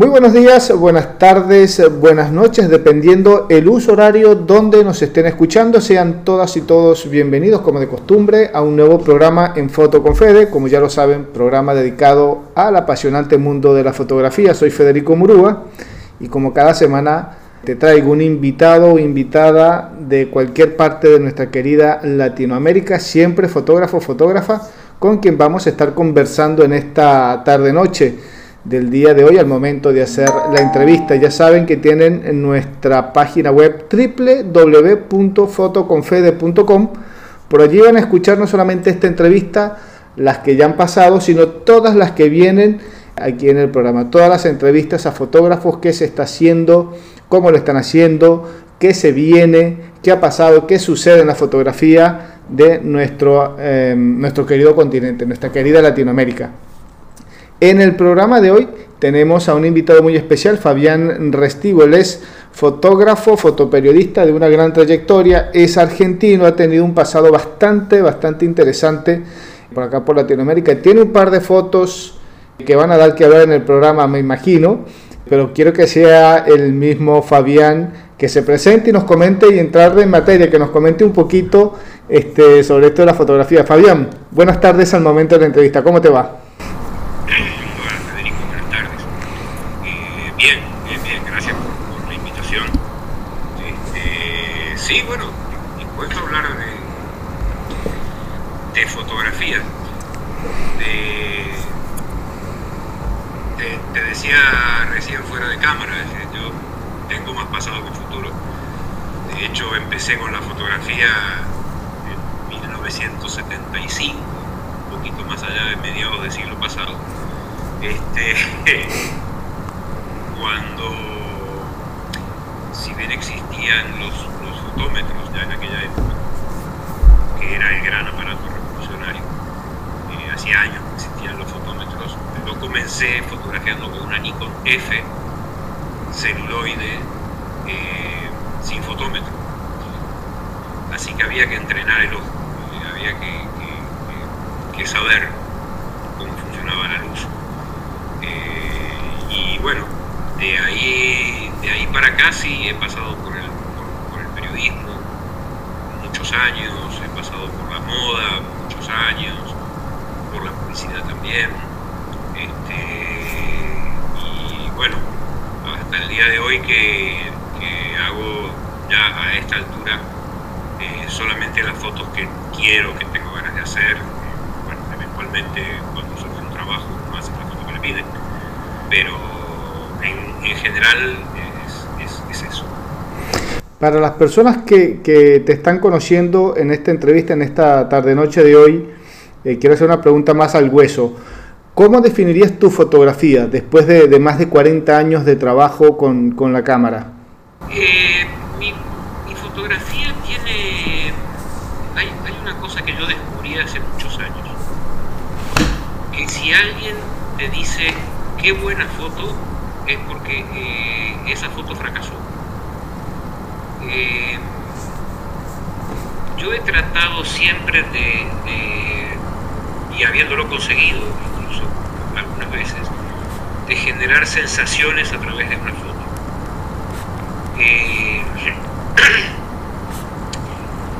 Muy buenos días, buenas tardes, buenas noches, dependiendo el uso horario donde nos estén escuchando. Sean todas y todos bienvenidos, como de costumbre, a un nuevo programa en Foto con Fede. Como ya lo saben, programa dedicado al apasionante mundo de la fotografía. Soy Federico Murúa y como cada semana te traigo un invitado o invitada de cualquier parte de nuestra querida Latinoamérica, siempre fotógrafo fotógrafa, con quien vamos a estar conversando en esta tarde-noche del día de hoy al momento de hacer la entrevista. Ya saben que tienen en nuestra página web www.fotoconfede.com. Por allí van a escuchar no solamente esta entrevista, las que ya han pasado, sino todas las que vienen aquí en el programa. Todas las entrevistas a fotógrafos, qué se está haciendo, cómo lo están haciendo, qué se viene, qué ha pasado, qué sucede en la fotografía de nuestro, eh, nuestro querido continente, nuestra querida Latinoamérica. En el programa de hoy tenemos a un invitado muy especial, Fabián Restivo. Él es fotógrafo, fotoperiodista de una gran trayectoria, es argentino, ha tenido un pasado bastante, bastante interesante por acá por Latinoamérica. Tiene un par de fotos que van a dar que hablar en el programa, me imagino, pero quiero que sea el mismo Fabián que se presente y nos comente y entrar en materia, que nos comente un poquito este, sobre esto de la fotografía. Fabián, buenas tardes al momento de la entrevista, ¿cómo te va? Te, decía recién fuera de cámara, yo tengo más pasado que futuro. De hecho, empecé con la fotografía en 1975, un poquito más allá de mediados del siglo pasado. Este, cuando, si bien existían los, los fotómetros ya en aquella época, que era el gran años que existían los fotómetros, yo comencé fotografiando con una Nikon F celuloide eh, sin fotómetro. Así que había que entrenar el ojo, eh, había que, saber cómo funcionaba la luz. Eh, y bueno, de ahí, de ahí para acá sí he pasado por el, por el periodismo muchos años, he pasado por la moda muchos años, este, y bueno, hasta el día de hoy que, hago ya a esta altura eh, solamente las fotos que quiero, que tengo ganas de hacer, bueno, eventualmente cuando surge un trabajo no hace la foto que le piden, pero en, general es, eso. Para las personas que, que, te están conociendo en esta entrevista, en esta tarde-noche de hoy, eh, quiero hacer una pregunta más al hueso. ¿Cómo definirías tu fotografía después de, más de 40 años de trabajo con, la cámara? Eh, mi, fotografía tiene... Hay, una cosa que yo descubrí hace muchos años. Que si alguien te dice qué buena foto, es porque eh, esa foto fracasó. Yo he tratado siempre de, y habiéndolo conseguido, algunas veces, de generar sensaciones a través de una foto. Eh,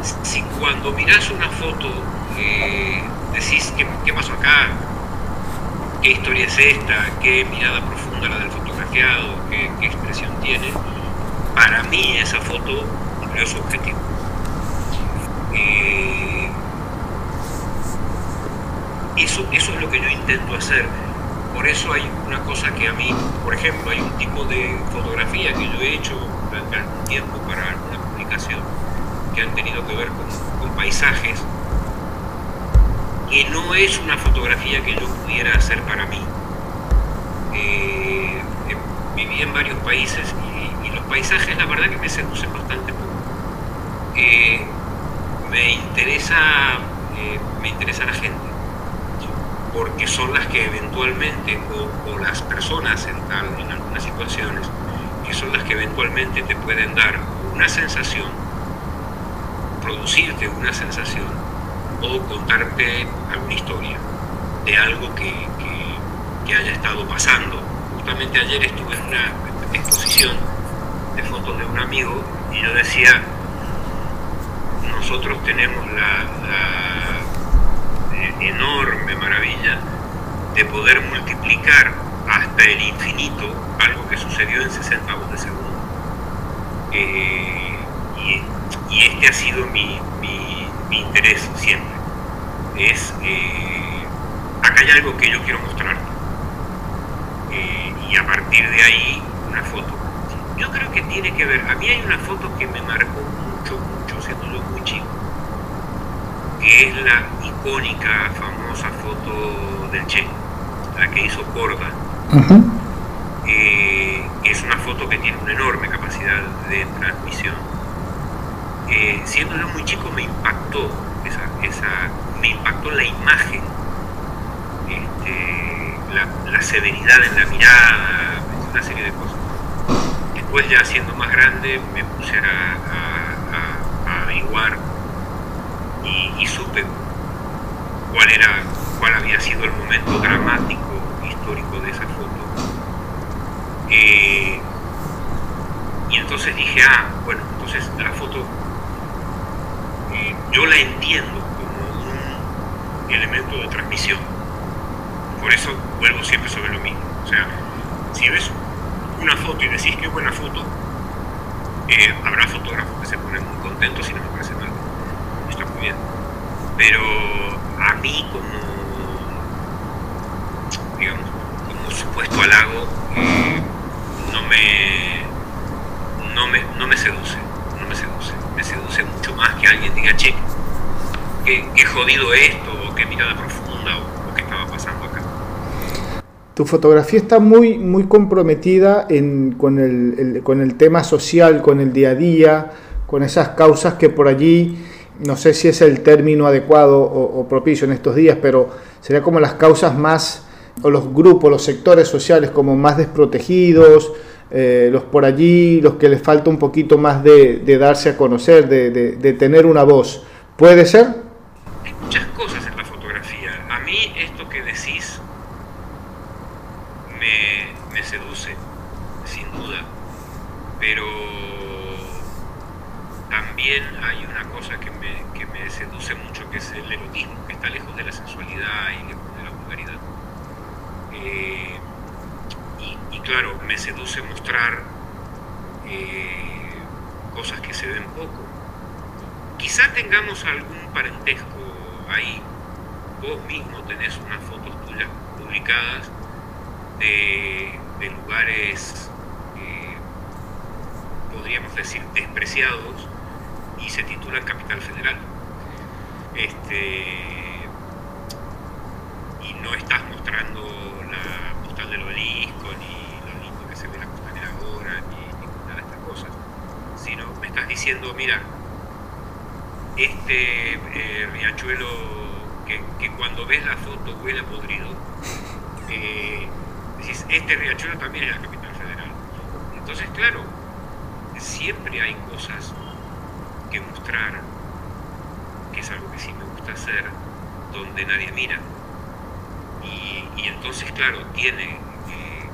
si cuando miras una foto eh, decís ¿qué, pasó acá, qué historia es esta, qué mirada profunda la del fotografiado, qué, expresión tiene, para mí esa foto cumplió su objetivo. Eh, eso, eso es lo que yo intento hacer por eso hay una cosa que a mí, por ejemplo, hay un tipo de fotografía que yo he hecho durante algún tiempo para alguna publicación que han tenido que ver con, paisajes, que no es una fotografía que yo pudiera hacer para mí. Eh, viví en varios países y, los paisajes la verdad que me seducen bastante poco. Eh, me interesa eh, me interesa la gente porque son las que eventualmente, o, las personas en, tal, en algunas situaciones, que son las que eventualmente te pueden dar una sensación, producirte una sensación, o contarte alguna historia de algo que, haya estado pasando. Justamente ayer estuve en una exposición de fotos de un amigo y yo decía, nosotros tenemos la, enorme maravilla de poder multiplicar hasta el infinito algo que sucedió en 60 de segundo. Eh, y, este ha sido mi, interés siempre. Es, eh, acá hay algo que yo quiero mostrar. y a partir de ahí, una foto. Yo creo que tiene que ver, a mí hay una foto que me marcó mucho, mucho, siendo yo muy chico, que es la icónica, famosa foto del Che, la que hizo Corda. Eh, es una foto que tiene una enorme capacidad de transmisión. Eh, siendo yo muy chico me impactó esa, esa me impactó la imagen, este, la, severidad en la mirada, una serie de cosas. Después ya siendo más grande me puse a, a, averiguar y, supe cuál era, cuál había sido el momento dramático histórico de esa foto. Eh, y entonces dije, ah, bueno, entonces la foto eh, yo la entiendo como un elemento de transmisión. Por eso vuelvo siempre sobre lo mismo. O sea, si ves una foto y decís qué buena foto, eh, habrá fotógrafos que se ponen muy contentos y no me parece mal. Está muy bien. Pero a mí como, digamos, como supuesto halago, eh, no me no me, no me seduce, no me seduce. Me seduce mucho más que alguien diga, che, qué, jodido esto, o qué mirada profunda, o, qué estaba pasando acá. Tu fotografía está muy, muy comprometida con, el, con el tema social, con el día a día, con esas causas que por allí, no sé si es el término adecuado o, propicio en estos días, pero sería como las causas más, o los grupos, los sectores sociales como más desprotegidos, eh, los por allí, los que les falta un poquito más de, darse a conocer, de, tener una voz. ¿Puede ser? Hay muchas cosas en la fotografía. A mí esto que decís me, seduce, sin duda. Pero también hay una cosa que me, seduce mucho, que es el erotismo, que está lejos de la sensualidad y lejos de la vulgaridad. Eh, claro, me seduce mostrar eh, cosas que se ven poco. Quizá tengamos algún parentesco ahí. Vos mismo tenés unas fotos tuyas publicadas de, lugares, eh, podríamos decir, despreciados y se titulan Capital Federal. Este, y no estás mostrando la postal del obelisco ni estás diciendo, mira, este eh, riachuelo que, cuando ves la foto huele podrido, eh, decís, este riachuelo también es la capital federal. Entonces, claro, siempre hay cosas que mostrar, es algo que sí me gusta hacer, donde nadie mira. Y, entonces, claro, tiene, eh,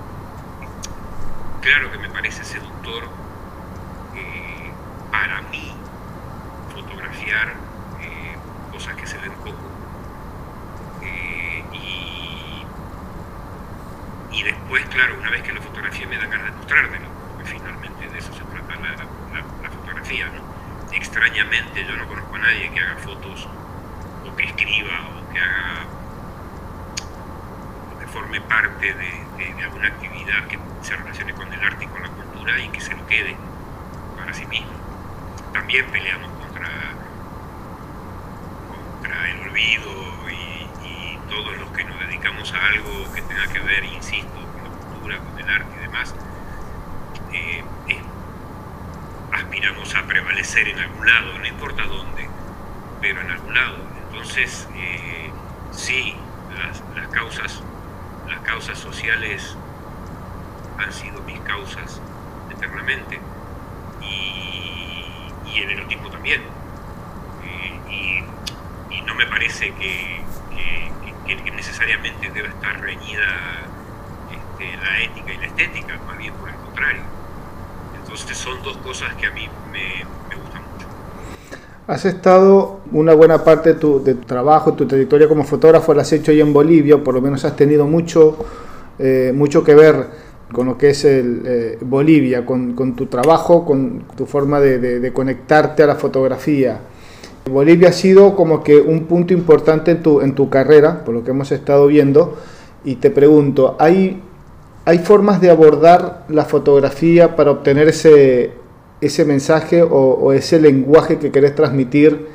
claro que me parece seductor para mí fotografiar eh, cosas que se ven poco. Eh, y, después, claro, una vez que la fotografía me da ganas de mostrártelo, porque finalmente de eso se trata la, fotografía. Extrañamente yo no conozco a nadie que haga fotos o que escriba o que haga que forme parte de alguna actividad que se relacione con el arte y con la cultura y que se lo quede para sí mismo. También peleamos contra, contra el olvido y, todos los que nos dedicamos a algo que tenga que ver, insisto, con la cultura, con el arte y demás, eh, aspiramos a prevalecer en algún lado, no importa dónde, pero en algún lado. Entonces, eh, sí, las, causas, las causas sociales han sido mis causas eternamente y el erotismo también. Eh, y, no me parece que, necesariamente deba estar reñida la ética y la estética, más bien por el contrario. Entonces son dos cosas que a mí me, gustan mucho. Has estado una buena parte de tu, trabajo, tu trayectoria como fotógrafo, la has hecho ahí en Bolivia, por lo menos has tenido mucho, eh, mucho que ver con lo que es el, eh, Bolivia, con, tu trabajo, con tu forma de, conectarte a la fotografía. Bolivia ha sido como que un punto importante en tu, en tu carrera, por lo que hemos estado viendo, y te pregunto, ¿hay, hay formas de abordar la fotografía para obtener ese, ese mensaje o, ese lenguaje que querés transmitir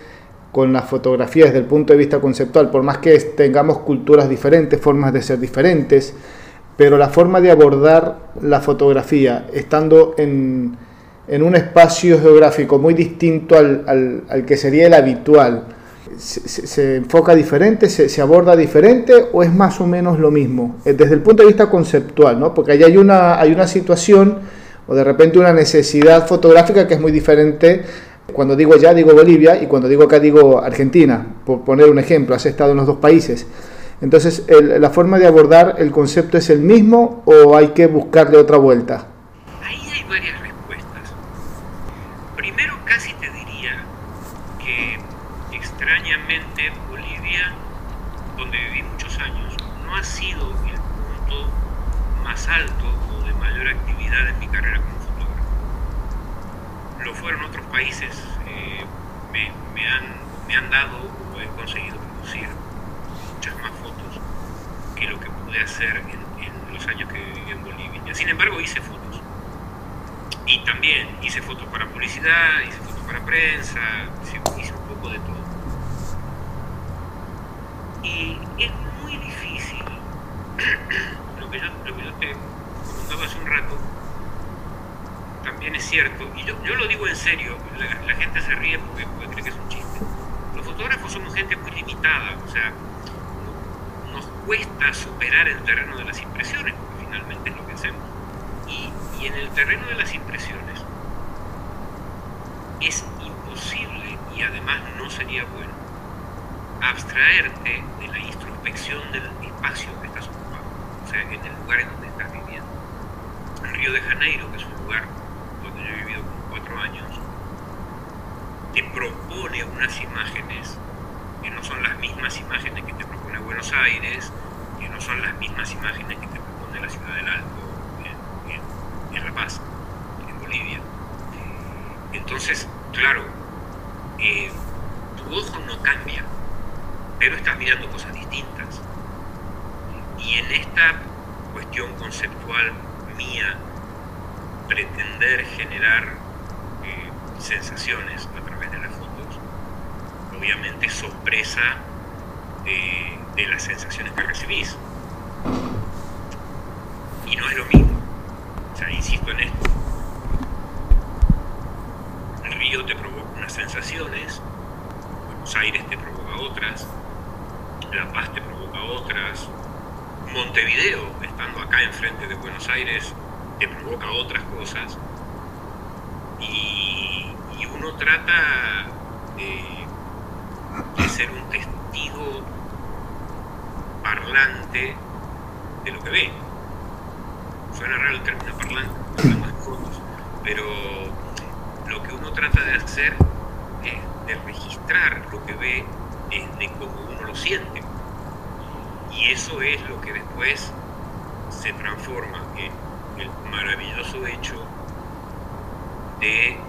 con la fotografía desde el punto de vista conceptual? Por más que tengamos culturas diferentes, formas de ser diferentes, pero la forma de abordar la fotografía estando en, en un espacio geográfico muy distinto al, al, al que sería el habitual, se, enfoca diferente, se, aborda diferente o es más o menos lo mismo? Eh, desde el punto de vista conceptual, ¿no? Porque ahí hay una, hay una situación o de repente una necesidad fotográfica que es muy diferente. Cuando digo allá digo Bolivia y cuando digo acá digo Argentina, por poner un ejemplo, has estado en los dos países. Entonces, ¿la forma de abordar el concepto es el mismo o hay que buscarle otra vuelta? Ahí hay varias respuestas. Primero, casi te diría que extrañamente Bolivia, donde viví muchos años, no ha sido el punto más alto o de mayor actividad en mi carrera como fotógrafo. Lo países, eh, me, han, me han dado o he conseguido producir muchas más fotos que lo que pude hacer en, los años que viví en Bolivia. Sin embargo, hice fotos. Y también hice fotos para publicidad, hice fotos para prensa, hice un poco de todo. Y es muy difícil, lo que yo, te comentaba hace un rato, también es cierto, y yo, lo digo en serio, la, gente se ríe porque, cree que es un chiste. Los fotógrafos somos gente muy limitada, o sea, nos cuesta superar el terreno de las impresiones, porque finalmente es lo que hacemos. Y, y en el terreno de las impresiones es imposible y además no sería bueno abstraerte de la introspección del espacio que estás ocupando, o sea, en el lugar en donde estás viviendo. Río de Janeiro, que es un lugar donde yo he vivido como cuatro años, te propone unas imágenes que no son las mismas imágenes que te propone Buenos Aires, que no son las mismas imágenes que te propone la Ciudad del Alto en, La Paz, en Bolivia. Entonces, claro, eh, tu ojo no cambia pero estás mirando cosas distintas. Y en esta cuestión conceptual mía, pretender generar sensaciones a través de las fotos, obviamente sorpresa de, de las sensaciones que recibís. Y no es lo mismo. O sea, insisto en esto. El río te provoca unas sensaciones, Buenos Aires te provoca otras, la Paz te provoca otras, Montevideo, estando acá enfrente de Buenos Aires, te provoca otras cosas. Y, uno trata de, ser un testigo parlante de lo que ve. Suena raro el término parlante, hablamos de pero lo que uno trata de hacer es de registrar lo que ve es de cómo uno lo siente. Y eso es lo que después se transforma en el maravilloso hecho de,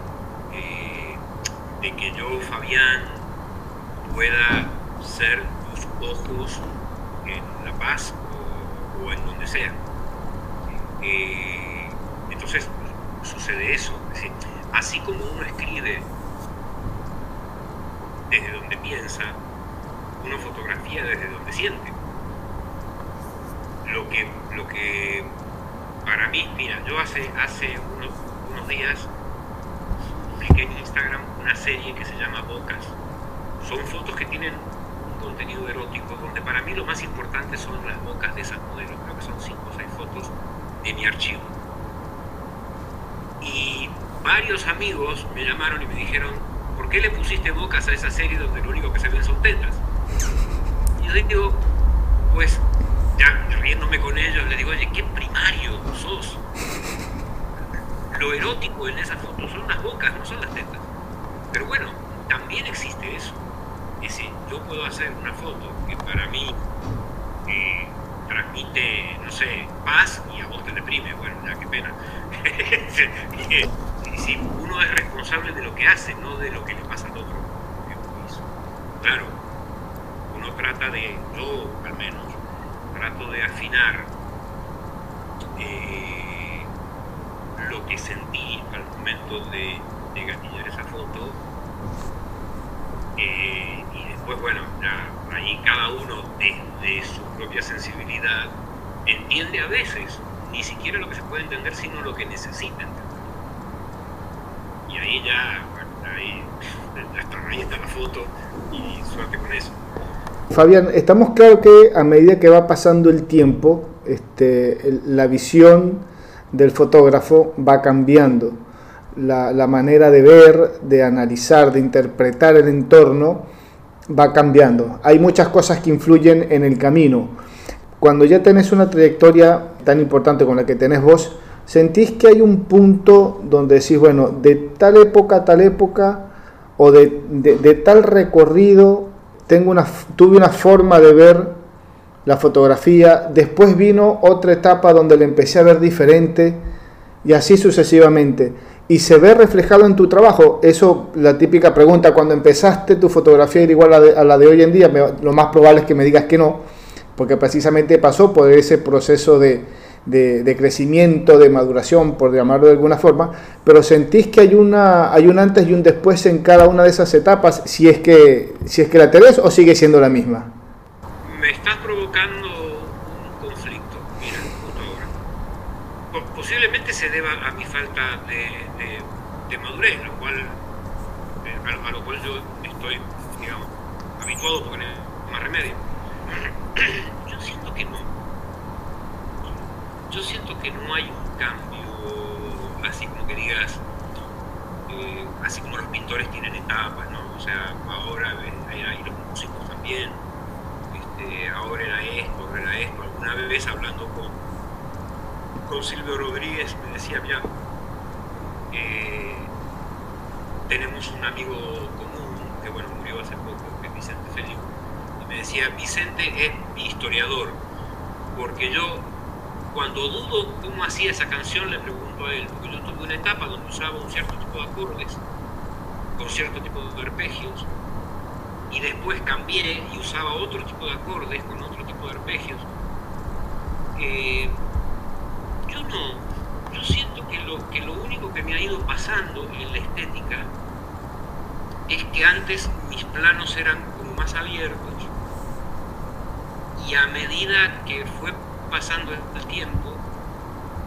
eh, de que yo, Fabián, pueda ser tus ojos en La Paz o, en donde sea. Eh, entonces sucede eso. así como uno escribe desde donde piensa, una fotografía desde donde siente. Lo que, lo que para mí, mira, yo hace, hace unos, unos días en Instagram una serie que se llama Bocas. Son fotos que tienen un contenido erótico, donde para mí lo más importante son las bocas de esas modelos. Creo que son 5 o 6 fotos de mi archivo. Y varios amigos me llamaron y me dijeron, ¿por qué le pusiste bocas a esa serie donde lo único que se ven son tetas? Y yo digo, pues, ya riéndome con ellos, le digo, oye, qué primario lo erótico en esas fotos son las bocas, no son las tetas. Pero bueno, también existe eso. Es decir, yo puedo hacer una foto que para mí eh, transmite, no sé, paz y a vos te deprime. Bueno, ya qué pena. si uno es responsable de lo que hace, no de lo que le pasa al otro. Claro, uno trata de, yo al menos, trato de afinar. Eh, lo que sentí al momento de, de gatillar esa foto eh, y después, bueno, ahí cada uno desde su propia sensibilidad entiende a veces ni siquiera lo que se puede entender, sino lo que necesita entender. Y ahí ya, bueno, ahí, ahí está la foto y suerte con eso. Fabián, estamos claros que a medida que va pasando el tiempo, este, la visión del fotógrafo va cambiando. La, la, manera de ver, de analizar, de interpretar el entorno va cambiando. Hay muchas cosas que influyen en el camino. Cuando ya tenés una trayectoria tan importante como la que tenés vos, ¿sentís que hay un punto donde decís, bueno, de tal época a tal época o de, de, tal recorrido tengo una, tuve una forma de ver la fotografía, después vino otra etapa donde la empecé a ver diferente y así sucesivamente? y se ve reflejado en tu trabajo. Eso, la típica pregunta, cuando empezaste tu fotografía igual a, a la de hoy en día, lo más probable es que me digas que no, porque precisamente pasó por ese proceso de, de, crecimiento, de maduración, por llamarlo de alguna forma, pero sentís que hay, una, hay un antes y un después en cada una de esas etapas, si es que, si es que la tenés o sigue siendo la misma. Me estás provocando un conflicto, mira, justo ahora. Posiblemente se deba a mi falta de, madurez, lo cual, eh, a, lo cual yo estoy, digamos, habituado porque no hay más remedio. Yo siento que no yo siento que no hay un cambio así como que digas, eh, así como los pintores tienen etapas, ¿no? O sea, ahora era, y los músicos también, este, ahora era esto, ahora era esto. Alguna vez hablando con, con Silvio Rodríguez me decía, mira, eh, tenemos un amigo común que bueno, murió hace poco, que es Vicente Felipe, y me decía, Vicente es mi historiador, porque yo cuando dudo cómo hacía esa canción, le pregunto a él, porque yo tuve una etapa donde usaba un cierto tipo de acordes, con cierto tipo de arpegios, y después cambié y usaba otro tipo de acordes con otro tipo de arpegios. Eh, yo no, yo siento que lo, que lo único que me ha ido pasando en la estética es que antes mis planos eran como más abiertos y a medida que fue pasando el tiempo,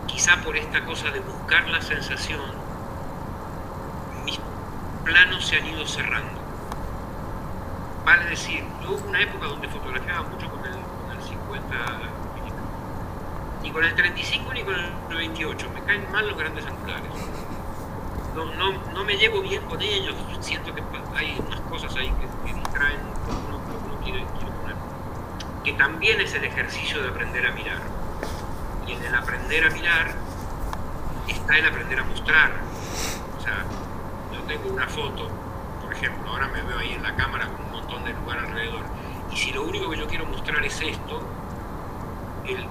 quizá por esta cosa de buscar la sensación, mis planos se han ido cerrando. Vale decir, yo hubo una época donde fotografiaba mucho con el, 50 ni con el 35 ni con el 28, me caen mal los grandes angulares. No, no, no me llevo bien con ellos, siento que hay unas cosas ahí que, que distraen lo que uno quiere, quiere que también es el ejercicio de aprender a mirar. Y en el aprender a mirar está el aprender a mostrar. O sea, yo tengo una foto, ejemplo, ahora me veo ahí en la cámara con un montón de lugar alrededor. Y si lo único que yo quiero mostrar es esto, el,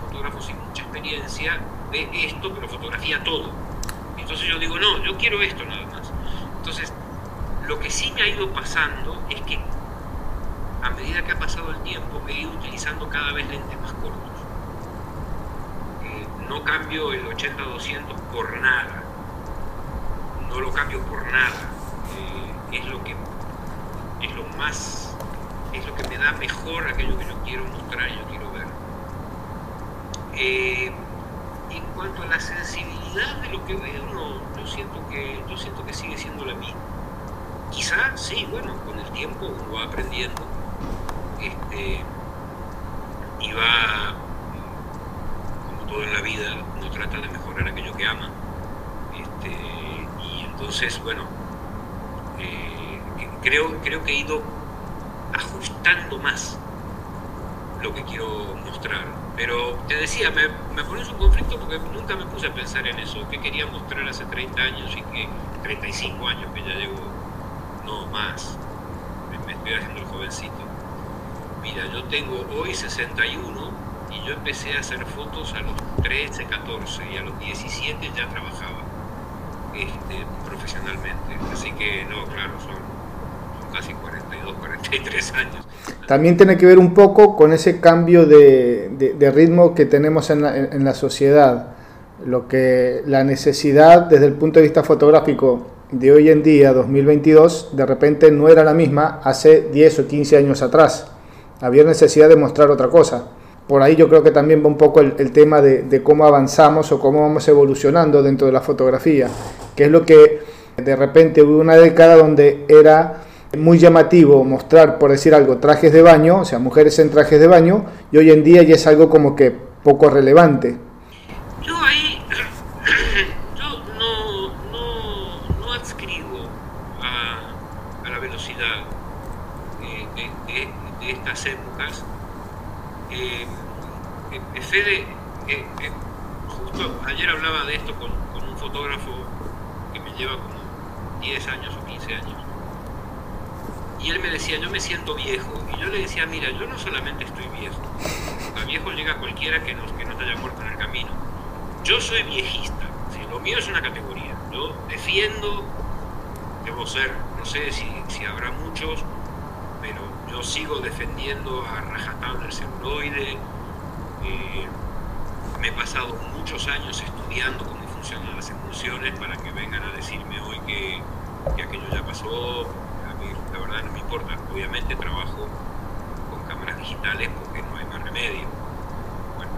fotógrafo sin mucha experiencia ve esto, pero fotografía todo. Entonces yo digo, no, yo quiero esto nada más. Entonces, lo que sí me ha ido pasando es que a medida que ha pasado el tiempo, he ido utilizando cada vez lentes más cortos. Eh, no cambio el 80-200 por nada. No lo cambio por nada. Es lo que es lo más es lo que me da mejor aquello que yo quiero mostrar, yo quiero ver. Eh, en cuanto a la sensibilidad de lo que veo, no, yo siento que yo siento que sigue siendo la misma. Quizá sí, bueno, con el tiempo uno va aprendiendo este, y va, como todo en la vida, uno trata de mejorar aquello que ama. Este, y entonces, bueno, creo, creo que he ido ajustando más lo que quiero mostrar. Pero te decía, me, me pones un conflicto porque nunca me puse a pensar en eso, que quería mostrar hace 30 años y que 35 años que ya llevo, no más, me estoy haciendo el jovencito. Mira, yo tengo hoy 61 y yo empecé a hacer fotos a los 13, 14 y a los 17 ya trabajaba este, profesionalmente. Así que no, claro, son, casi 42, 43 años. También tiene que ver un poco con ese cambio de, ritmo que tenemos en la, en la sociedad. Lo que la necesidad desde el punto de vista fotográfico de hoy en día, 2022, de repente no era la misma hace 10 o 15 años atrás. Había necesidad de mostrar otra cosa. Por ahí yo creo que también va un poco el, tema de, cómo avanzamos o cómo vamos evolucionando dentro de la fotografía, que es lo que de repente hubo una década donde era muy llamativo mostrar, por decir algo, trajes de baño, o sea, mujeres en trajes de baño, y hoy en día ya es algo como que poco relevante. épocas, eh, eh Fede, eh, eh, justo ayer hablaba de esto con, un fotógrafo que me lleva como 10 años o 15 años, y él me decía, yo me siento viejo, y yo le decía, mira, yo no solamente estoy viejo, a viejo llega cualquiera que, nos, que no te haya muerto en el camino, yo soy viejista, lo mío es una categoría, yo defiendo, debo ser, no sé si, si habrá muchos, pero yo sigo defendiendo a rajatabla el celuloide. Eh, me he pasado muchos años estudiando cómo funcionan las emulsiones para que vengan a decirme hoy que, aquello ya pasó. La verdad no me importa. Obviamente trabajo con cámaras digitales porque no hay más remedio. Bueno,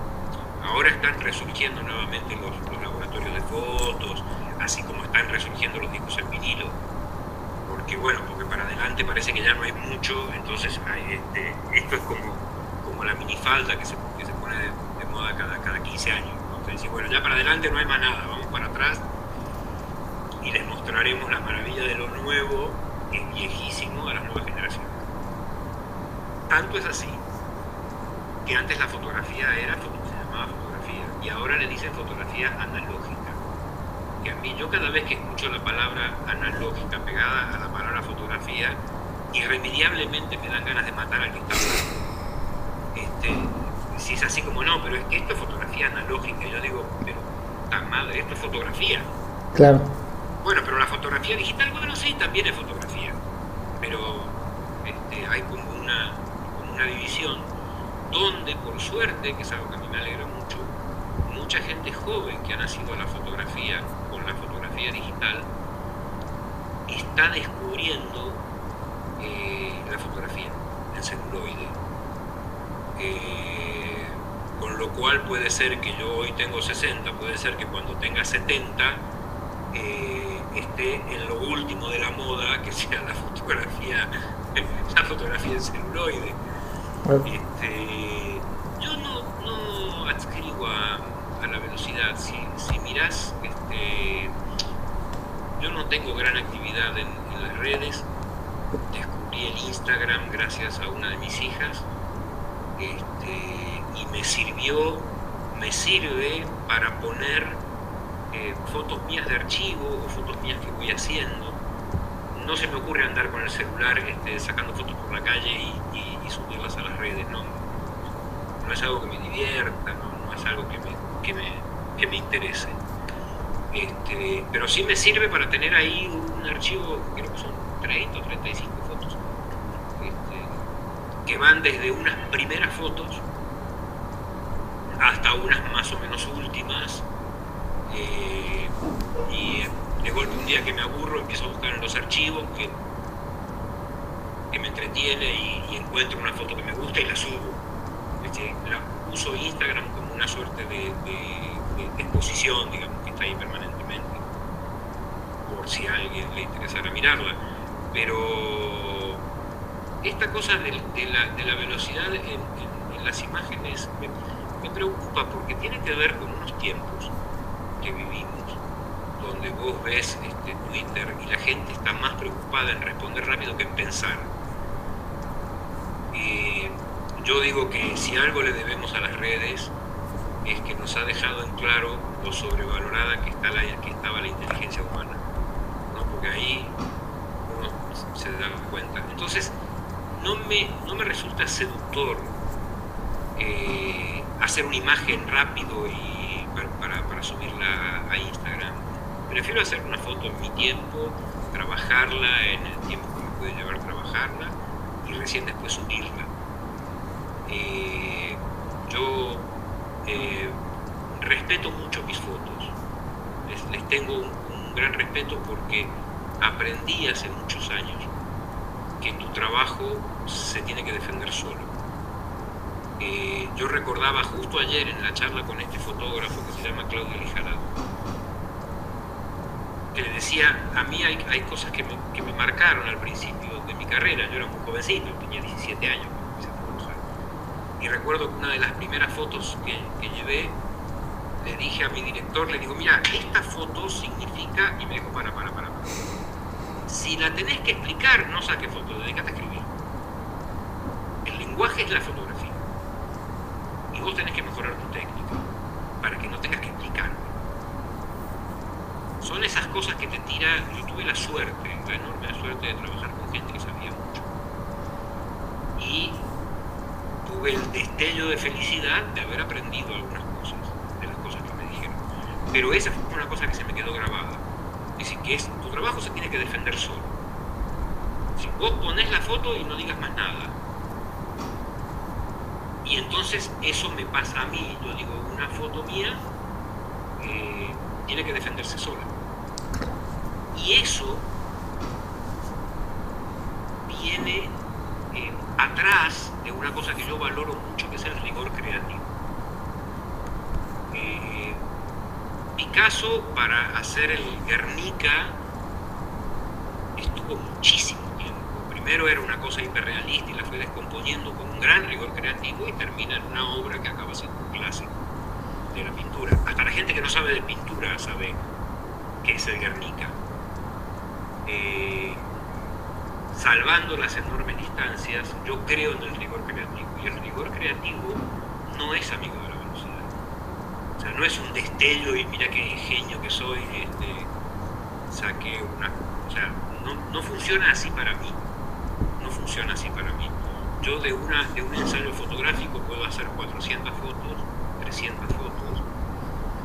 ahora están resurgiendo nuevamente los, los laboratorios de fotos, así como están resurgiendo los discos en vinilo que bueno, porque para adelante parece que ya no hay mucho, entonces este, esto es como, como la minifalda que se, que se pone de, moda cada, cada 15 años. Entonces, bueno, ya para adelante no hay más nada, vamos para atrás y les mostraremos la maravilla de lo nuevo, es viejísimo, a las nuevas generaciones. Tanto es así que antes la fotografía era, se llamaba fotografía, y ahora le dicen fotografía analógica a mí yo cada vez que escucho la palabra analógica pegada a la palabra fotografía, irremediablemente me dan ganas de matar al que está este, si es así como no, pero es que esto es fotografía analógica, y yo digo, pero tan madre, esto es fotografía. Claro. Bueno, pero la fotografía digital, bueno, sí, también es fotografía, pero este, hay como una, como una división donde, por suerte, que es algo que a mí me alegra mucho, mucha gente joven que ha nacido a la fotografía la fotografía digital, está descubriendo eh, la fotografía en celuloide. Eh, con lo cual puede ser que yo hoy tengo 60, puede ser que cuando tenga 70 eh, esté en lo último de la moda, que sea la fotografía, la fotografía en celuloide. Este, adscribo a, la velocidad. Si, si mirás eh, yo no tengo gran actividad en, las redes. Descubrí el Instagram gracias a una de mis hijas este, y me sirvió, me sirve para poner eh, fotos mías de archivo o fotos mías que voy haciendo. No se me ocurre andar con el celular este, sacando fotos por la calle y, subirlas a las redes. No, no es algo que me divierta, no, es algo que me, que me, que me interese. Este, pero sí me sirve para tener ahí un archivo, creo que son 30 o 35 fotos, este, que van desde unas primeras fotos hasta unas más o menos últimas. Eh, y de golpe un día que me aburro empiezo a buscar en los archivos que, que me entretiene y, encuentro una foto que me gusta y la subo. La uso Instagram como una suerte de exposición, digamos ahí permanentemente, por si a alguien le interesara mirarla. Pero esta cosa de, la, velocidad en, las imágenes me, preocupa porque tiene que ver con unos tiempos que vivimos, donde vos ves este, Twitter y la gente está más preocupada en responder rápido que en pensar. Yo digo que si algo le debemos a las redes es que nos ha dejado en claro lo sobrevalorada que, está la, que estaba la inteligencia humana, ¿no? porque ahí uno se da cuenta. Entonces, no me, no me resulta seductor eh, hacer una imagen rápido y para, para, subirla a Instagram. Prefiero hacer una foto en mi tiempo, trabajarla en el tiempo que me puede llevar trabajarla y recién después subirla. Eh, yo eh, respeto mucho mis fotos, les, tengo un, gran respeto porque aprendí hace muchos años que tu trabajo se tiene que defender solo. Eh, yo recordaba justo ayer en la charla con este fotógrafo que se llama Claudio Lijarado, que le decía, a mí hay, cosas que me, que me, marcaron al principio de mi carrera, yo era muy jovencito, tenía 17 años y recuerdo que una de las primeras fotos que, que llevé le dije a mi director, le digo, mira, esta foto significa, y me dijo, para, para, para, para. Si la tenés que explicar, no saques foto, dedícate a escribir. El lenguaje es la fotografía. Y vos tenés que mejorar tu técnica para que no tengas que explicar. Son esas cosas que te tira, yo tuve la suerte, la enorme suerte de trabajar con gente que sabía mucho. Y el destello de felicidad de haber aprendido algunas pero esa fue una cosa que se me quedó grabada. Decir, que tu trabajo se tiene que defender solo. Si vos pones la foto y no digas más nada. Y entonces eso me pasa a mí. Yo digo, una foto mía eh, tiene que defenderse sola. Y eso viene eh, atrás una cosa que yo valoro mucho, que es el rigor creativo. caso para hacer el Guernica estuvo muchísimo tiempo. Primero era una cosa hiperrealista y la fue descomponiendo con un gran rigor creativo y termina en una obra que acaba siendo un clásico de la pintura. Hasta la gente que no sabe de pintura sabe qué es el Guernica. Eh, salvando las enormes distancias, yo creo en el rigor creativo. Y el rigor creativo no es amigo de la o sea, no es un destello y mira qué genio que soy, este, saqué una... O sea, no, funciona así para mí. No funciona así para mí. Yo de, una, de un ensayo fotográfico puedo hacer 400 fotos, 300 fotos,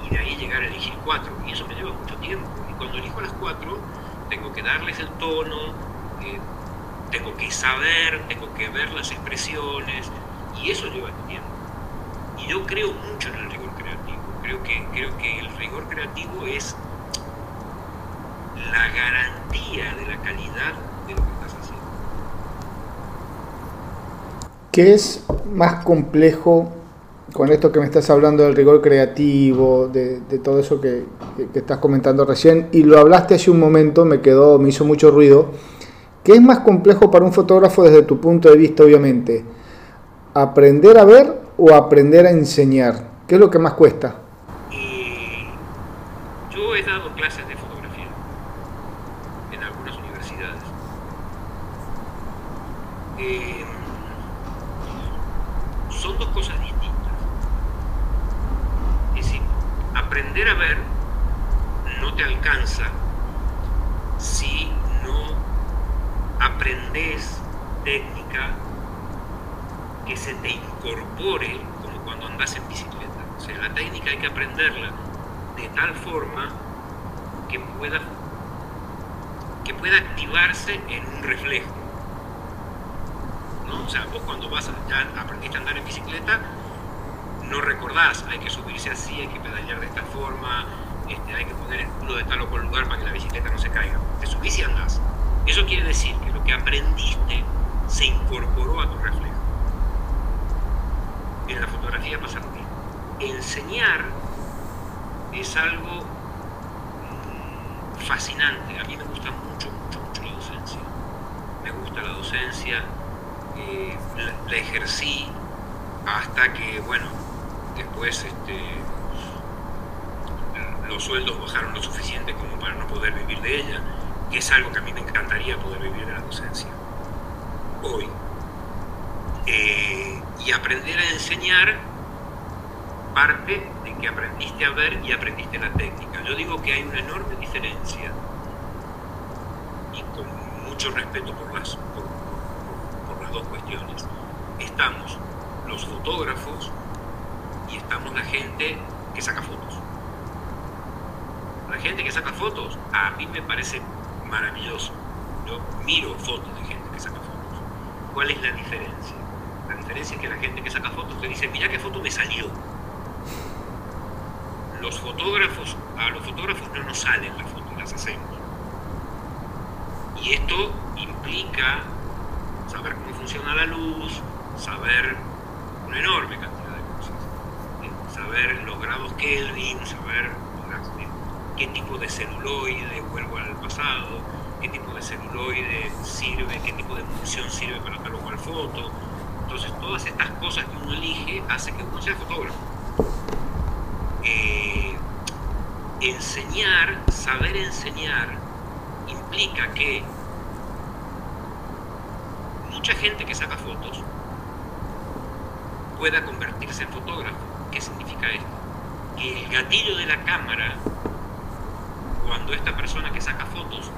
y de ahí llegar a elegir 4. Y eso me lleva mucho tiempo. Y cuando elijo las 4, tengo que darles el tono, eh, tengo que saber, tengo que ver las expresiones, y eso lleva tiempo. Y yo creo mucho en el rigor Creo que, creo que el rigor creativo es la garantía de la calidad de lo que estás haciendo. ¿Qué es más complejo con esto que me estás hablando del rigor creativo, de, todo eso que, que, estás comentando recién, y lo hablaste hace un momento, me quedó, me hizo mucho ruido. ¿Qué es más complejo para un fotógrafo desde tu punto de vista, obviamente? ¿Aprender a ver o aprender a enseñar? ¿Qué es lo que más cuesta? clases de fotografía en algunas universidades. Eh, son dos cosas distintas. Es decir, aprender a ver no te alcanza si no aprendes técnica que se te incorpore como cuando andas en bicicleta. O sea, la técnica hay que aprenderla de tal forma que pueda, que pueda activarse en un reflejo. ¿No? O sea, vos cuando vas a, ya aprendiste a andar en bicicleta, no recordás, hay que subirse así, hay que pedalear de esta forma, este, hay que poner el culo de tal o cual lugar para que la bicicleta no se caiga. Te subís y andás. Eso quiere decir que lo que aprendiste se incorporó a tu reflejo. En la fotografía pasa lo mismo. Enseñar es algo fascinante. A mí me gusta mucho, mucho, mucho la docencia. Me gusta la docencia, eh, la, ejercí hasta que, bueno, después este, los sueldos bajaron lo suficiente como para no poder vivir de ella, que es algo que a mí me encantaría poder vivir de la docencia. Hoy. Eh, y aprender a enseñar parte de que aprendiste a ver y aprendiste la técnica. Yo digo que hay una enorme diferencia y con mucho respeto por las, cuestiones. Estamos los fotógrafos y estamos la gente que saca fotos. La gente que saca fotos, a mí me parece maravilloso. Yo miro fotos de gente que saca fotos. ¿Cuál es la diferencia? La diferencia es que la gente que saca fotos te dice, mira qué foto me salió. Los fotógrafos, a los fotógrafos no nos salen las fotos, las hacemos. Y esto implica saber cómo funciona la luz, saber una enorme cantidad de cosas. Eh, saber los grados Kelvin, saber qué tipo de celuloide, vuelvo al pasado, qué tipo de celuloide sirve, qué tipo de munición sirve para tal cual foto. Entonces todas estas cosas que uno elige hace que uno sea fotógrafo. Eh, enseñar, saber enseñar, implica que mucha gente que saca fotos pueda convertirse en fotógrafo. ¿Qué significa esto? Que el gatillo de la cámara, cuando esta persona que saca fotos,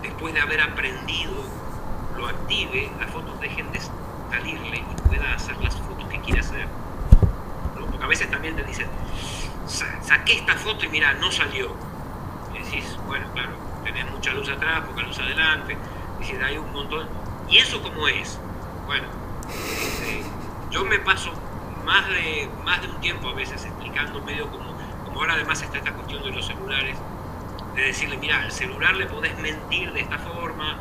después de haber aprendido, lo active, las fotos dejen de salirle y pueda hacer las fotos que quiere hacer. Porque a veces también te dicen, saqué esta foto y mira, no salió. Y decís, bueno, claro, tenés mucha luz atrás, poca luz adelante, decís, hay un montón. ¿Y eso cómo es? Bueno, este, yo me paso más de, más de un tiempo a veces explicando medio como, como ahora además está esta cuestión de los celulares, de decirle, mira, al celular le podés mentir de esta forma,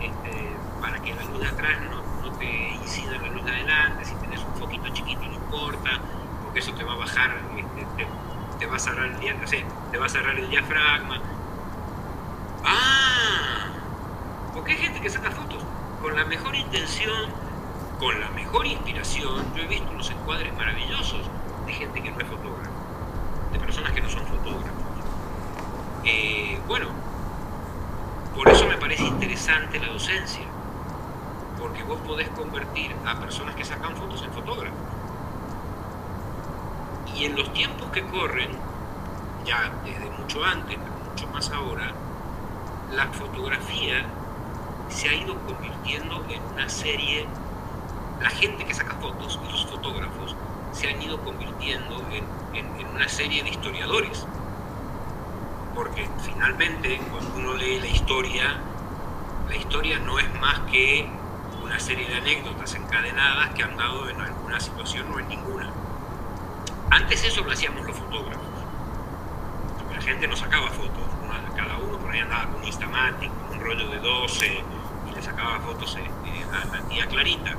este, para que la luz de atrás no, te incida en la luz de adelante, si tenés un foquito chiquito no importa, porque eso te va a bajar, este, te, va a cerrar el te va a cerrar el diafragma. Ah, porque hay gente que saca fotos con la mejor intención con la mejor inspiración, yo he visto unos encuadres maravillosos de gente que no es fotógrafo, de personas que no son fotógrafos. Eh, bueno, por eso me parece interesante la docencia, porque vos podés convertir a personas que sacan fotos en fotógrafos. Y en los tiempos que corren, ya desde mucho antes, pero mucho más ahora, la fotografía se ha ido convirtiendo en una serie la gente que saca fotos y los fotógrafos se han ido convirtiendo en, una serie de historiadores. Porque finalmente, cuando uno lee la historia, la historia no es más que una serie de anécdotas encadenadas que han dado en alguna situación o en ninguna. Antes eso lo hacíamos los fotógrafos. La gente no sacaba fotos, cada uno por ahí andaba con un Instamatic, con un rollo de 12 y sacaba fotos este, a la tía Clarita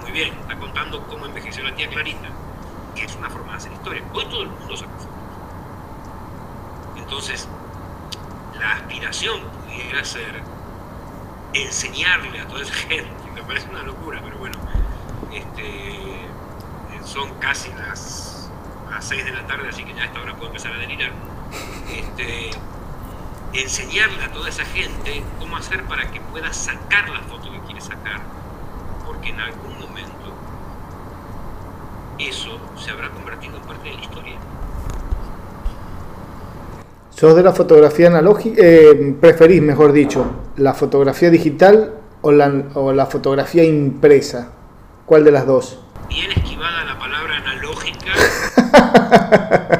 muy bien, está contando cómo envejeció la tía Clarita, que es una forma de hacer historia. Hoy todo el mundo saca fotos. Entonces, la aspiración pudiera ser enseñarle a toda esa gente, me parece una locura, pero bueno, este, son casi las, las 6 de la tarde, así que ya a esta hora puedo empezar a delirar. Este, enseñarle a toda esa gente cómo hacer para que pueda sacar la foto que quiere sacar porque en algún momento eso se habrá convertido en parte de la historia. ¿Sos de la fotografía analógica? Eh, ¿Preferís, mejor dicho, la fotografía digital o la, o la fotografía impresa? ¿Cuál de las dos? Bien esquivada la palabra analógica.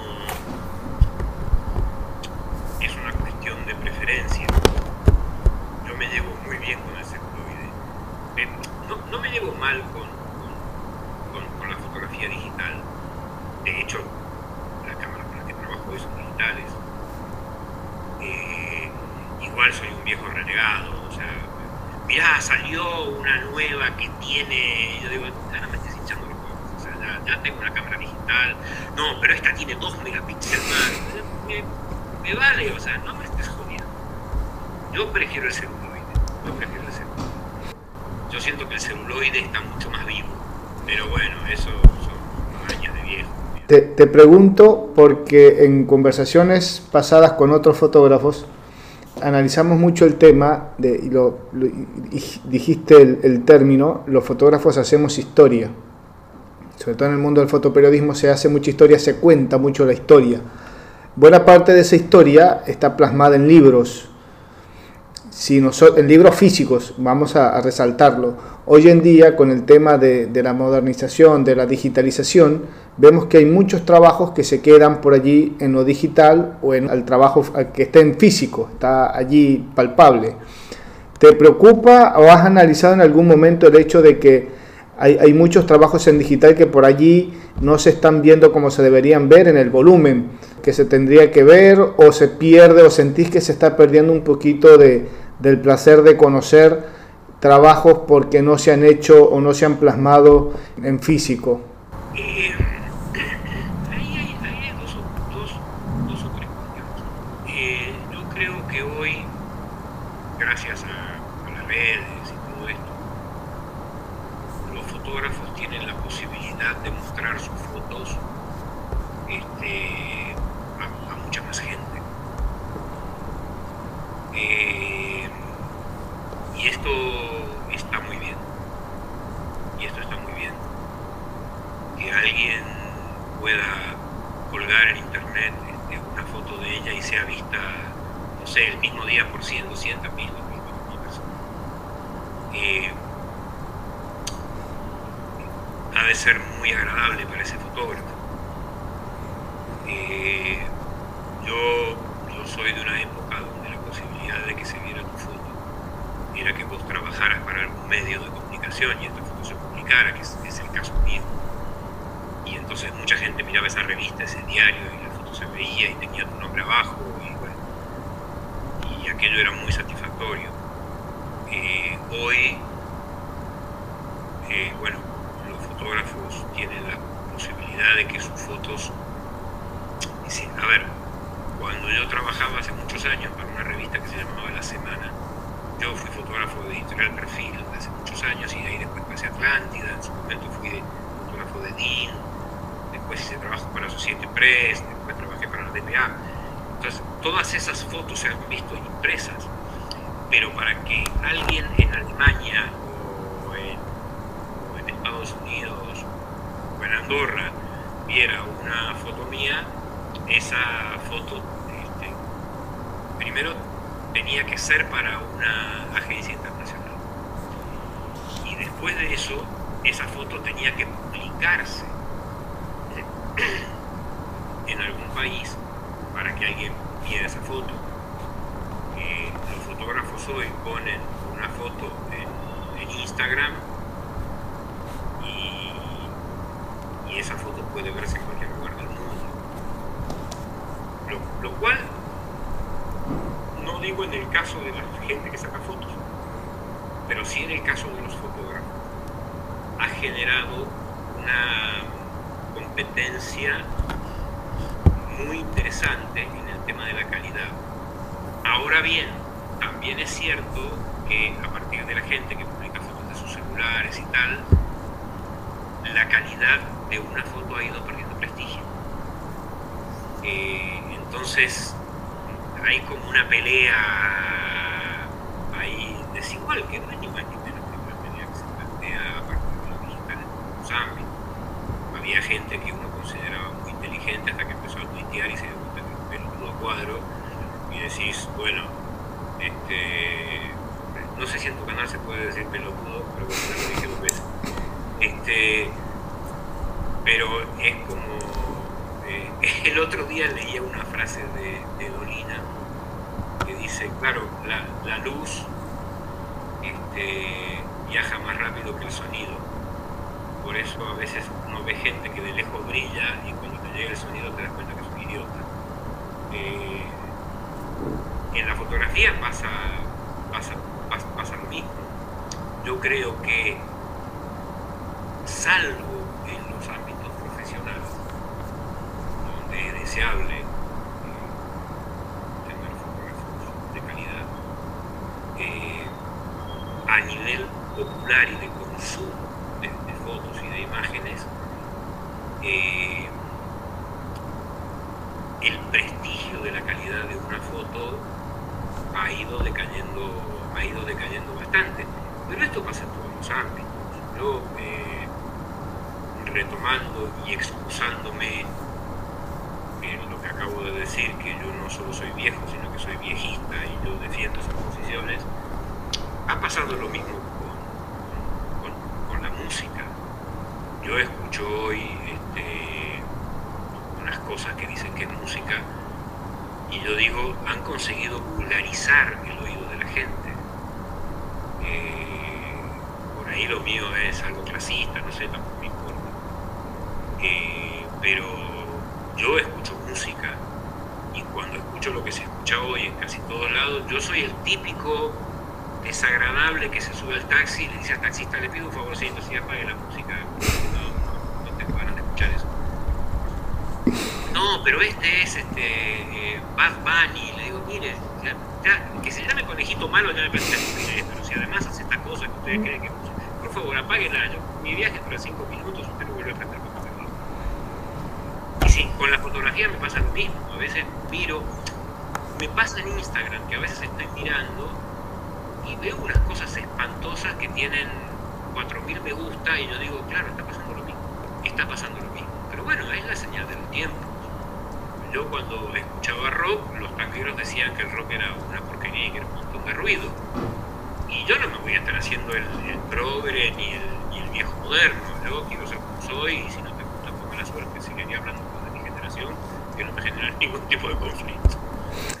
Te, pregunto porque en conversaciones pasadas con otros fotógrafos analizamos mucho el tema, y, lo, dijiste el, término, los fotógrafos hacemos historia. Sobre todo en el mundo del fotoperiodismo se hace mucha historia, se cuenta mucho la historia. Buena parte de esa historia está plasmada en libros, si nosotros, en libros físicos, vamos a, resaltarlo. Hoy en día, con el tema de, la modernización, de la digitalización, vemos que hay muchos trabajos que se quedan por allí en lo digital o en el trabajo que está en físico, está allí palpable. ¿Te preocupa o has analizado en algún momento el hecho de que hay, hay muchos trabajos en digital que por allí no se están viendo como se deberían ver en el volumen que se tendría que ver o se pierde o sentís que se está perdiendo un poquito de, del placer de conocer trabajos porque no se han hecho o no se han plasmado en físico? Eh, ahí, hay, dos, dos, dos, o tres cuestiones. Eh, yo creo que hoy, gracias a, a las redes y todo esto, los fotógrafos tienen la posibilidad de mostrar sus fotos este, a, a mucha más gente. Eh, y esto está muy bien. Y esto está muy bien. Que alguien pueda colgar en internet este, una foto de ella y sea vista, no sé, el mismo día por 100, 200 mil, 200 mil personas. Eh, ha de ser muy agradable para ese fotógrafo. Eh, yo, yo soy de una época donde la posibilidad de que se viera tu foto era que vos trabajaras para algún medio de comunicación y esta foto se publicara, que es, es, el caso mío. Y entonces mucha gente miraba esa revista, ese diario, y la foto se veía y tenía tu nombre abajo, y bueno, y aquello era muy satisfactorio. Eh, hoy, eh, bueno, los fotógrafos tienen la posibilidad de que sus fotos, a ver, cuando yo trabajaba hace muchos años para una revista que se llamaba La Semana, yo fui fotógrafo de Editorial Perfil hace muchos años y de ahí después pasé a Atlántida, en su momento fui de, fotógrafo de DIN, después hice trabajo para Society Press, después trabajé para la DPA. Entonces, todas esas fotos se han visto impresas, pero para que alguien en Alemania o en, o en Estados Unidos o en Andorra viera una foto mía, esa foto, este, primero tenía que ser para una agencia internacional. Y después de eso, esa foto tenía que publicarse en algún país para que alguien viera esa foto. Eh, los fotógrafos hoy ponen una foto en, Instagram y, y, esa foto puede verse en cualquier lugar del mundo. Lo, lo cual no digo en el caso de la gente que saca fotos, pero sí en el caso de los fotógrafos, ha generado una competencia muy interesante en el tema de la calidad. Ahora bien, también es cierto a partir de la gente que publica fotos de sus celulares y tal, la calidad de una foto ha ido perdiendo prestigio. Eh, entonces, hay como una pelea ahí desigual, que no es ni más ni menos que una pelea que se plantea a partir de los digitales en los ámbitos. Había gente que uno consideraba muy inteligente hasta que empezó a tuitear y se dio cuenta que era un pelotudo cuadro y decís, bueno, este, no sé si en tu canal se puede decir pelotudo, pero bueno, ya lo dije dos veces. Este, pero es como eh, el otro día leía una de, Dolina que dice, claro, la, la luz este, viaja más rápido que el sonido. Por eso a veces uno ve gente que de lejos brilla y cuando te llega el sonido te das cuenta que es un idiota. Eh, en la fotografía pasa, pasa, pasa, pasa lo mismo. Yo creo que, salvo en los ámbitos profesionales, donde es deseable eh, tener fotógrafos de calidad, eh, a nivel popular y de consumo de, de fotos y de imágenes, eh, el prestigio de la calidad de una foto ha ido decayendo, ha ido decayendo bastante. Pero esto pasa en todos los ámbitos. Yo, eh, retomando y excusándome en lo que acabo de decir, que yo no solo soy viejo, sino que soy viejista y yo defiendo esas posiciones, ha pasado lo mismo con, con, la música. Yo escucho hoy este, unas cosas que dicen que es música y yo digo, han conseguido popularizar el oído de la gente. Eh, por ahí lo mío es algo clasista, no sé, tampoco me importa. Eh, pero yo escucho música y cuando escucho lo que se escucha hoy en casi todos lados, yo soy el típico desagradable que se sube al taxi y le dice al taxista, le pido un favorcito si apague la música, no, no, tengo ganas de escuchar eso. No, pero este es este eh, Bad Bunny, le digo, mire, que se llame conejito malo ya me parece pero si además hace esta cosa que ustedes creen que por favor apáguela, yo, mi viaje dura cinco minutos, usted no vuelve a prender Y sí, con la fotografía me pasa lo mismo, a veces miro, me pasa en Instagram que a veces estoy mirando y veo unas cosas espantosas que tienen 4.000 me gusta y yo digo, claro, está pasando lo mismo, está pasando lo mismo. Pero bueno, es la señal del tiempo. Yo cuando escuchaba rock, los tanqueros decían que el rock era una porquería y que era un montón de ruido. Y yo no me voy a estar haciendo el, progre ni el, viejo moderno. Yo quiero ser como soy y si no te gusta, pues la suerte. Seguiría hablando de mi generación que no me genera ningún tipo de conflicto.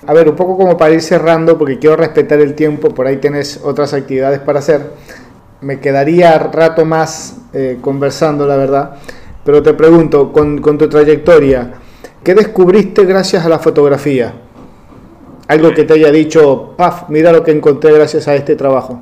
A ver, un poco como para ir cerrando, porque quiero respetar el tiempo, por ahí tenés otras actividades para hacer. Me quedaría rato más eh, conversando, la verdad. Pero te pregunto, con, con, tu trayectoria, ¿qué descubriste gracias a la fotografía? Algo que te haya dicho, paf, mira lo que encontré gracias a este trabajo.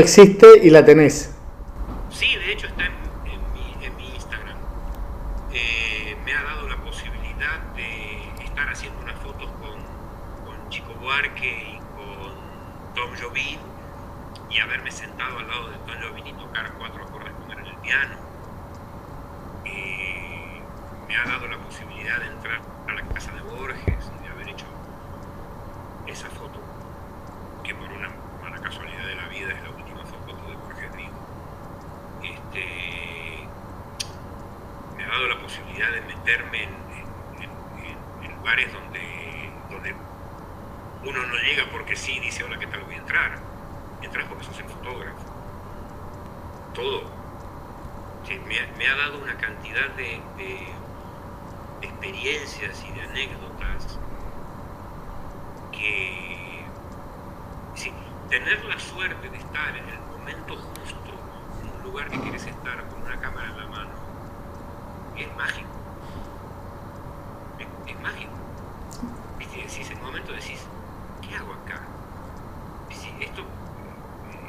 existe y la tenés. Sí, de hecho está en, mi, Instagram. Eh, me ha dado la posibilidad de estar haciendo unas fotos con, Chico Buarque y con Tom Jobim y haberme sentado al lado de Tom Jobim y tocar cuatro acordes con él en el piano. Eh, me ha dado la posibilidad de entrar a la casa de Borges y de haber hecho esa foto que por una casualidad de la vida es la última foto de Jorge Rigo. Este, me ha dado la posibilidad de meterme en, lugares donde, donde uno no llega porque sí, dice, hola, ¿qué tal voy a entrar? Entras porque sos el fotógrafo. Todo. me, ha dado una cantidad de, de experiencias y de anécdotas que tener la suerte de estar en el momento justo, en un lugar que quieres estar con una cámara en la mano, es mágico. Es, mágico. Y decís, en un momento decís, ¿qué hago acá? Esto,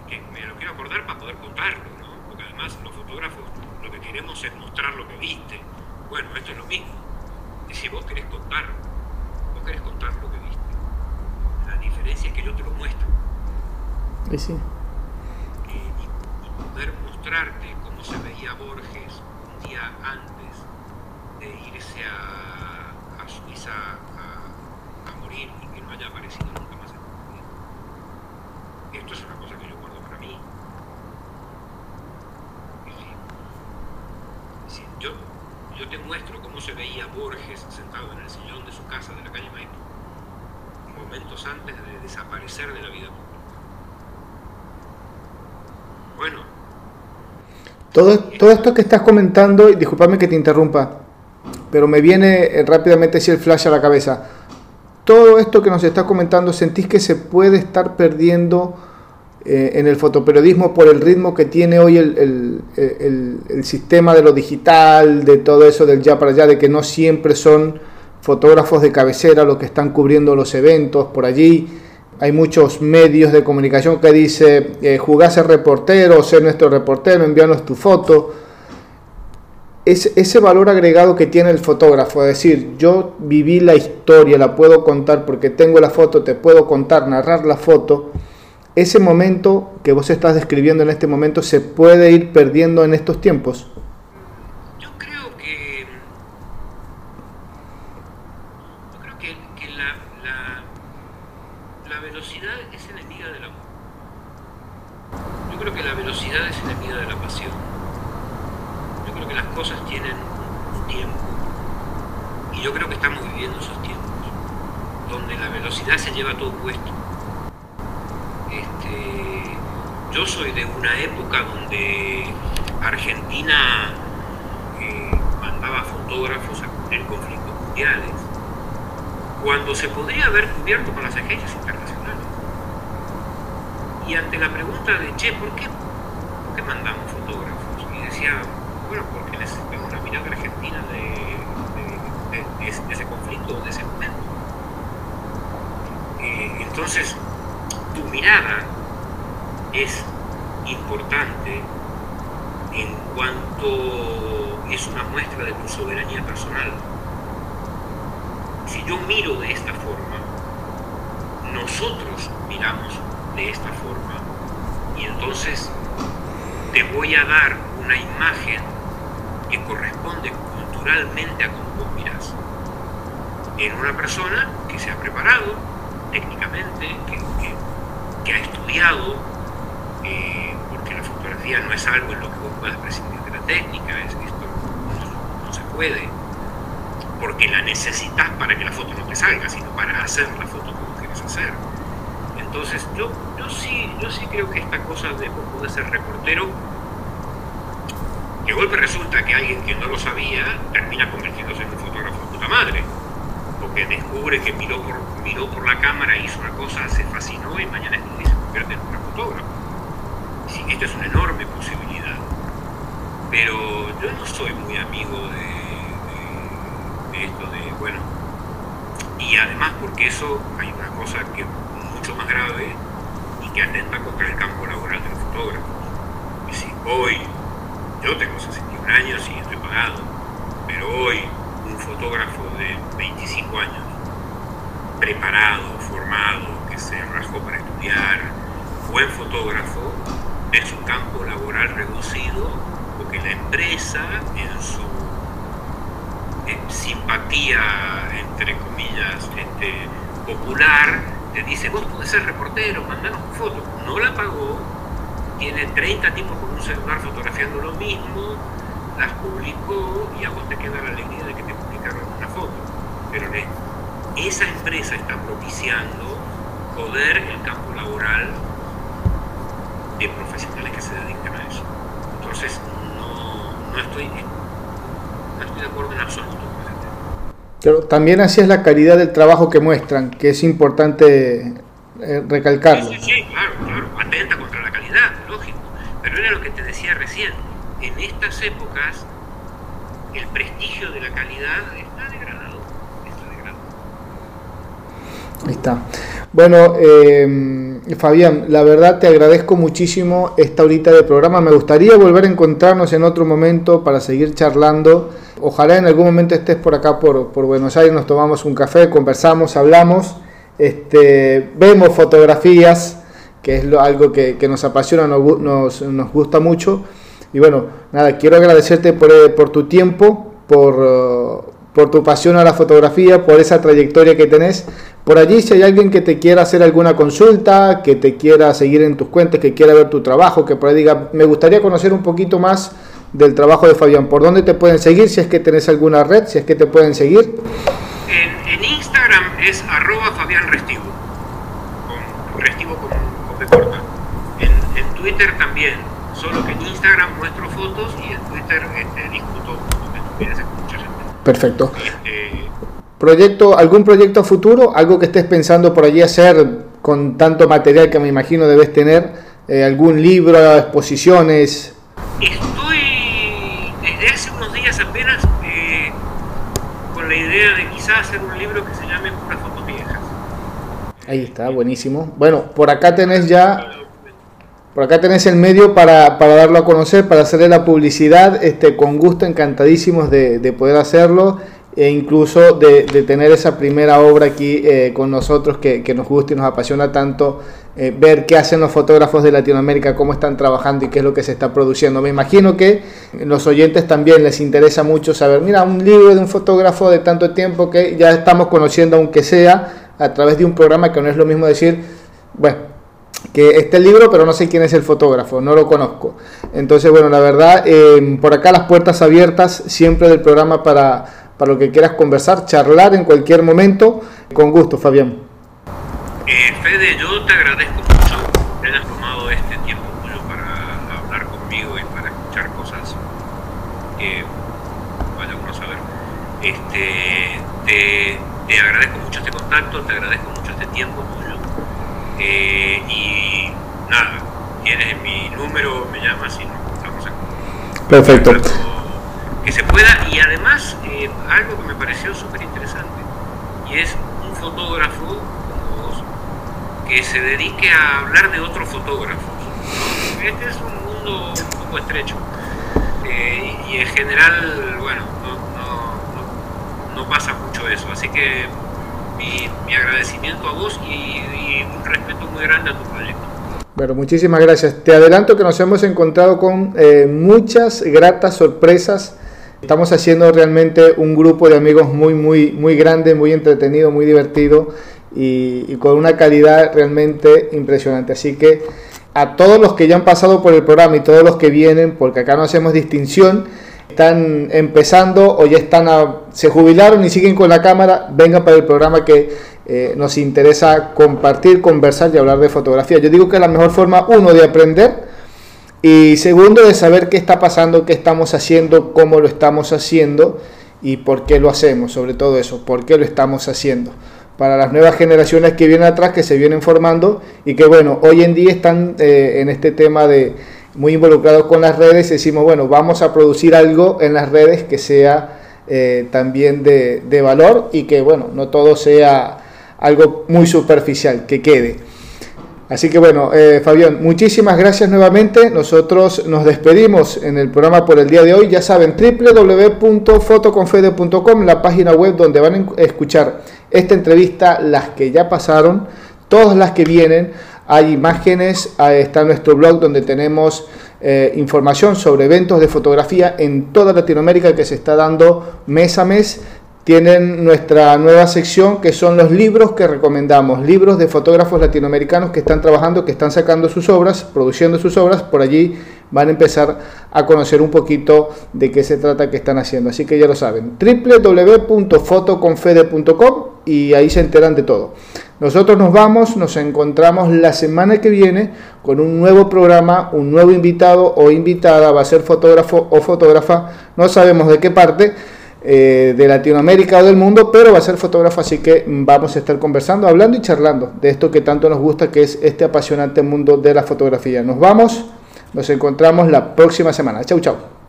eh, me lo quiero acordar para poder contarlo, ¿no? Porque además los fotógrafos lo que queremos es mostrar lo que viste. Bueno, esto es lo mismo. Si vos querés contar, vos querés contar lo que viste. La diferencia es que yo te lo muestro. Y poder mostrarte cómo se veía Borges un día antes de irse a, a Suiza a, morir y que no haya aparecido nunca más en. Esto es una cosa que yo guardo para mí. Yo, yo te muestro cómo se veía Borges sentado en el sillón de su casa de la calle Maipú, momentos antes de desaparecer de la vida pública. Bueno, Todo, todo esto que estás comentando, y discúlpame que te interrumpa, pero me viene eh, rápidamente así el flash a la cabeza. Todo esto que nos estás comentando, ¿sentís que se puede estar perdiendo eh, en el fotoperiodismo por el ritmo que tiene hoy el, el- el- el sistema de lo digital, de todo eso del ya para allá, de que no siempre son fotógrafos de cabecera los que están cubriendo los eventos por allí? Hay muchos medios de comunicación que dice, eh, ser reportero, sé nuestro reportero, envíanos tu foto. Ese valor agregado que tiene el fotógrafo, es decir, yo viví la historia, la puedo contar porque tengo la foto, te puedo contar, narrar la foto, ese momento que vos estás describiendo en este momento se puede ir perdiendo en estos tiempos. Yo creo que. Yo creo que, que la, la, la velocidad es enemiga del amor. Yo creo que la velocidad es enemiga de la pasión. Yo creo que las cosas tienen un tiempo. Y yo creo que estamos viviendo esos tiempos. Donde la velocidad se lleva todo puesto. Este, yo soy de una época donde Argentina eh, mandaba fotógrafos a cubrir conflictos mundiales, cuando se podría haber cubierto con las agencias internacionales. Y ante la pregunta de, che, ¿por qué, por qué mandamos fotógrafos? Y decía, bueno, porque necesitamos la mirada argentina de, de- de- de ese- de ese conflicto, de ese momento. Eh, entonces, tu mirada es importante en cuanto es una muestra de tu soberanía personal. Si yo miro de esta forma, nosotros miramos de esta forma y entonces te voy a dar una imagen que corresponde culturalmente a cómo vos mirás. En una persona que se ha preparado técnicamente, que, que- que ha estudiado, eh, porque la fotografía no es algo en lo que vos puedas prescindir de la técnica, es, esto no, no se puede, porque la necesitas para que la foto no te salga, sino para hacer la foto que vos querés hacer. Entonces, yo, yo, sí, yo sí creo que esta cosa de podés ser reportero, que de golpe resulta que alguien que no lo sabía termina convirtiéndose en un fotógrafo de puta madre, porque descubre que miró por, miró por la cámara, hizo una cosa, se fascinó y mañana es y se convierte en un fotógrafo. Sí, esta es una enorme posibilidad. Pero yo no soy muy amigo de- de esto de, bueno, y además porque eso hay una cosa que es mucho más grave y que atenta contra el campo laboral de los fotógrafos. Hoy, yo tengo 61 años y estoy pagado, pero hoy un fotógrafo de 25 años, preparado, formado, que se rajó para estudiar, buen fotógrafo, es un campo laboral reducido porque la empresa en su eh, simpatía, entre comillas, este, popular, te dice, vos podés ser reportero, mandanos tu foto. No la pagó, tiene 30 tipos con un celular fotografiando lo mismo, las publicó y a vos te queda la alegría de que te publicaron una foto. Pero ne- esa empresa está propiciando joder el campo laboral de profesionales que se dedican a eso. Entonces, no, no, estoy, estoy de acuerdo en absoluto. Pero también así es la calidad del trabajo que muestran, que es importante eh, recalcarlo. Sí, sí, sí, claro, claro, atenta contra la calidad, lógico. Pero era lo que te decía recién. En estas épocas, el prestigio de la calidad está degradado. Está degradado. Ahí está. Bueno, eh, Fabián, la verdad te agradezco muchísimo esta horita de programa. Me gustaría volver a encontrarnos en otro momento para seguir charlando. Ojalá en algún momento estés por acá, por, Buenos Aires, nos tomamos un café, conversamos, hablamos, este, vemos fotografías que es algo que, nos apasiona, nos, nos, gusta mucho. Y bueno, nada, quiero agradecerte por, eh, por tu tiempo, por, por tu pasión a la fotografía, por esa trayectoria que tenés. Por allí, si hay alguien que te quiera hacer alguna consulta, que te quiera seguir en tus cuentas, que quiera ver tu trabajo, que por ahí diga, me gustaría conocer un poquito más del trabajo de Fabián, ¿por dónde te pueden seguir? Si es que tenés alguna red, si es que te pueden seguir. En, Instagram es arroba Fabián Restivo, con Restivo con, corta. En, Twitter también, solo que en Instagram muestro fotos y en Twitter este, discuto lo que tú quieres Perfecto. ¿Proyecto, ¿Algún proyecto futuro? ¿Algo que estés pensando por allí hacer con tanto material que me imagino debes tener? Eh, ¿Algún libro, exposiciones? Estoy desde hace unos días apenas eh, con la idea de quizás hacer un libro que se llame Puras fotos viejas. Ahí está, buenísimo. Bueno, por acá tenés ya por acá tenés el medio para, para, darlo a conocer, para hacerle la publicidad, este, con gusto, encantadísimos de, de poder hacerlo e incluso de, de, tener esa primera obra aquí eh, con nosotros que, que, nos gusta y nos apasiona tanto eh, ver qué hacen los fotógrafos de Latinoamérica, cómo están trabajando y qué es lo que se está produciendo. Me imagino que los oyentes también les interesa mucho saber, mira, un libro de un fotógrafo de tanto tiempo que ya estamos conociendo, aunque sea a través de un programa que no es lo mismo decir, bueno, que este libro, pero no sé quién es el fotógrafo, no lo conozco. Entonces, bueno, la verdad, eh, por acá las puertas abiertas siempre del programa para, para lo que quieras conversar, charlar en cualquier momento. Con gusto, Fabián. Eh, Fede, yo te agradezco mucho que hayas tomado este tiempo tuyo para hablar conmigo y para escuchar cosas que vaya uno a saber. Este, te, te agradezco mucho este contacto, te agradezco mucho este tiempo tuyo eh, y nada, tienes mi número, me llamas y nos estamos aquí. Perfecto. Que se pueda, y además eh, algo que me pareció súper interesante, y es un fotógrafo como vos que se dedique a hablar de otros fotógrafos. Este es un mundo un poco estrecho. Eh, y, en general, bueno, no, no, no pasa mucho eso. Así que mi, agradecimiento a vos y, un respeto muy grande a tu proyecto. Bueno, muchísimas gracias. Te adelanto que nos hemos encontrado con eh, muchas gratas sorpresas. Estamos haciendo realmente un grupo de amigos muy, muy, muy grande, muy entretenido, muy divertido y, y con una calidad realmente impresionante. Así que a todos los que ya han pasado por el programa y todos los que vienen, porque acá no hacemos distinción, están empezando o ya están se jubilaron y siguen con la cámara, vengan para el programa que eh, nos interesa compartir, conversar y hablar de fotografía. Yo digo que es la mejor forma, uno, de aprender y segundo, de saber qué está pasando, qué estamos haciendo, cómo lo estamos haciendo y por qué lo hacemos, sobre todo eso, por qué lo estamos haciendo. Para las nuevas generaciones que vienen atrás, que se vienen formando y que bueno, hoy en día están eh, en este tema de muy involucrados con las redes, decimos, bueno, vamos a producir algo en las redes que sea eh, también de, de, valor y que, bueno, no todo sea algo muy superficial, que quede. Así que bueno, eh, Fabián, muchísimas gracias nuevamente. Nosotros nos despedimos en el programa por el día de hoy. Ya saben, www.fotoconfede.com, la página web donde van a escuchar esta entrevista, las que ya pasaron, todas las que vienen hay imágenes, está nuestro blog donde tenemos eh, información sobre eventos de fotografía en toda Latinoamérica que se está dando mes a mes. Tienen nuestra nueva sección que son los libros que recomendamos, libros de fotógrafos latinoamericanos que están trabajando, que están sacando sus obras, produciendo sus obras, por allí van a empezar a conocer un poquito de qué se trata que están haciendo. Así que ya lo saben, www.fotoconfede.com y ahí se enteran de todo. Nosotros nos vamos, nos encontramos la semana que viene con un nuevo programa, un nuevo invitado o invitada, va a ser fotógrafo o fotógrafa, no sabemos de qué parte eh, de Latinoamérica o del mundo, pero va a ser fotógrafo, así que vamos a estar conversando, hablando y charlando de esto que tanto nos gusta, que es este apasionante mundo de la fotografía. Nos vamos, nos encontramos la próxima semana. Chau, chau.